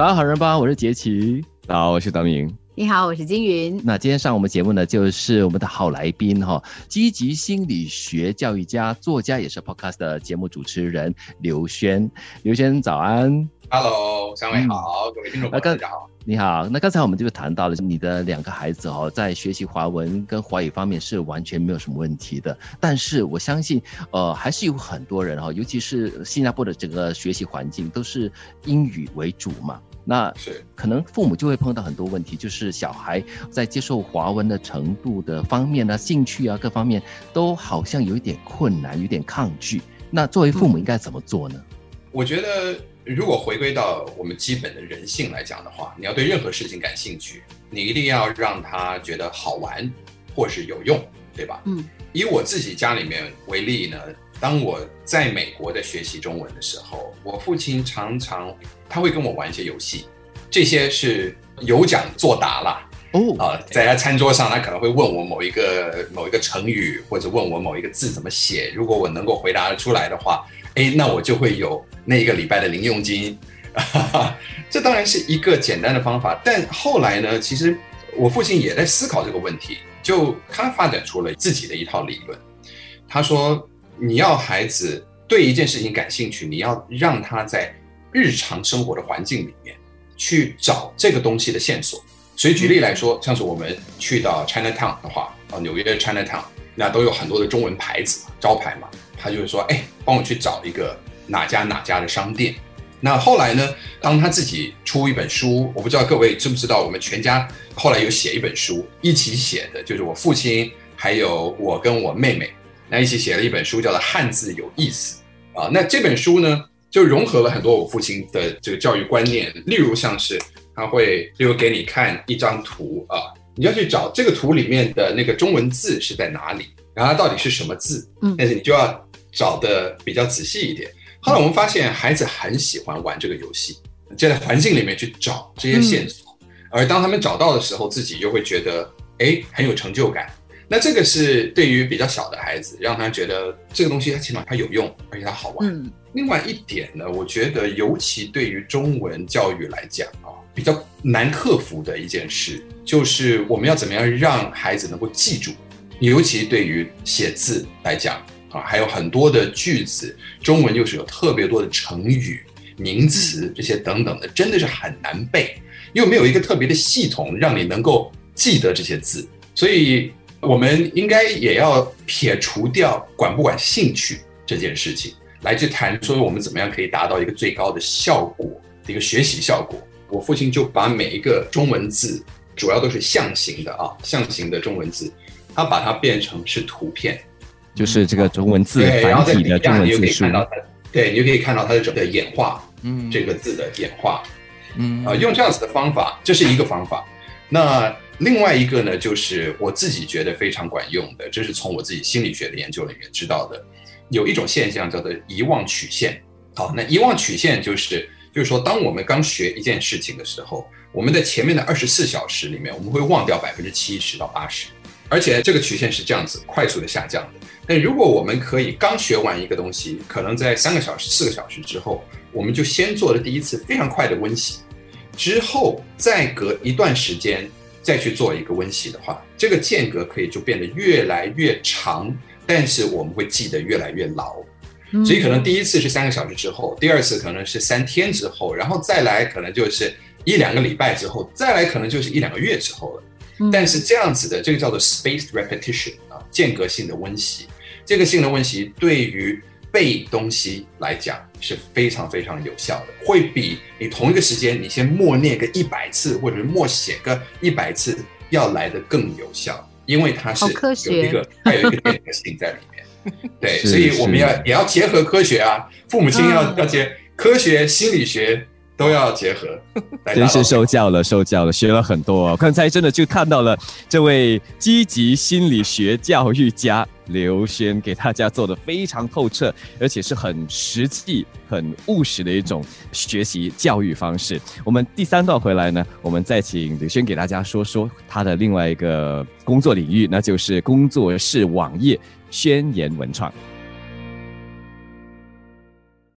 早上好人吧，我是杰奇。早，我是德明。你好，我是金云。那今天上我们节目呢，就是我们的好来宾哈，积极心理学教育家、作家，也是 Podcast 的节目主持人刘轩。刘轩，早安。Hello，三位好，各位听众朋友大家好。你好，那刚才我们就谈到了你的两个孩子哦，在学习华文跟华语方面是完全没有什么问题的。但是我相信，呃，还是有很多人哈，尤其是新加坡的整个学习环境都是英语为主嘛。那是可能父母就会碰到很多问题，就是小孩在接受华文的程度的方面呢，兴趣啊各方面都好像有一点困难，有点抗拒。那作为父母应该怎么做呢？我觉得，如果回归到我们基本的人性来讲的话，你要对任何事情感兴趣，你一定要让他觉得好玩或是有用，对吧？嗯。以我自己家里面为例呢，当我在美国的学习中文的时候，我父亲常常他会跟我玩一些游戏，这些是有奖作答啦。哦啊，在他餐桌上，他可能会问我某一个某一个成语，或者问我某一个字怎么写，如果我能够回答出来的话，哎，那我就会有那一个礼拜的零用金。这当然是一个简单的方法，但后来呢，其实我父亲也在思考这个问题。就他发展出了自己的一套理论，他说：“你要孩子对一件事情感兴趣，你要让他在日常生活的环境里面去找这个东西的线索。所以举例来说，像是我们去到 China Town 的话，啊，纽约的 China Town 那都有很多的中文牌子嘛，招牌嘛，他就会说：‘哎，帮我去找一个哪家哪家的商店。’那后来呢？当他自己出一本书，我不知道各位知不知道，我们全家后来有写一本书，一起写的，就是我父亲还有我跟我妹妹，那一起写了一本书，叫做《汉字有意思》啊。那这本书呢，就融合了很多我父亲的这个教育观念，例如像是他会，例如给你看一张图啊，你要去找这个图里面的那个中文字是在哪里，然后它到底是什么字，嗯，但是你就要找的比较仔细一点。后来我们发现，孩子很喜欢玩这个游戏，就在环境里面去找这些线索，而当他们找到的时候，自己又会觉得，哎，很有成就感。那这个是对于比较小的孩子，让他觉得这个东西，他起码它有用，而且它好玩。另外一点呢，我觉得尤其对于中文教育来讲啊，比较难克服的一件事，就是我们要怎么样让孩子能够记住，尤其对于写字来讲。啊，还有很多的句子，中文又是有特别多的成语、名词这些等等的，真的是很难背，又没有一个特别的系统让你能够记得这些字，所以我们应该也要撇除掉管不管兴趣这件事情，来去谈说我们怎么样可以达到一个最高的效果，一个学习效果。我父亲就把每一个中文字，主要都是象形的啊，象形的中文字，他把它变成是图片。就是这个中文字繁体的中文字数，对，你就可以看到它的整个演化，嗯，这个字的演化，嗯，啊，用这样子的方法，这是一个方法。那另外一个呢，就是我自己觉得非常管用的，这是从我自己心理学的研究里面知道的，有一种现象叫做遗忘曲线。好，那遗忘曲线就是，就是说，当我们刚学一件事情的时候，我们在前面的二十四小时里面，我们会忘掉百分之七十到八十，而且这个曲线是这样子快速的下降的。那如果我们可以刚学完一个东西，可能在三个小时、四个小时之后，我们就先做了第一次非常快的温习，之后再隔一段时间再去做一个温习的话，这个间隔可以就变得越来越长，但是我们会记得越来越牢。所以可能第一次是三个小时之后，第二次可能是三天之后，然后再来可能就是一两个礼拜之后，再来可能就是一两个月之后了。但是这样子的这个叫做 spaced repetition 啊，间隔性的温习。这个性的温习对于背东西来讲是非常非常有效的，会比你同一个时间你先默念个一百次或者是默写个一百次要来的更有效，因为它是有一个它有一个间隔性在里面。对，所以我们要也要结合科学啊，父母亲要要结科学心理学。都要结合，真是受教了，受教了，学了很多。刚才真的就看到了这位积极心理学教育家刘轩给大家做的非常透彻，而且是很实际、很务实的一种学习教育方式。我们第三段回来呢，我们再请刘轩给大家说说他的另外一个工作领域，那就是工作室网页宣言文创。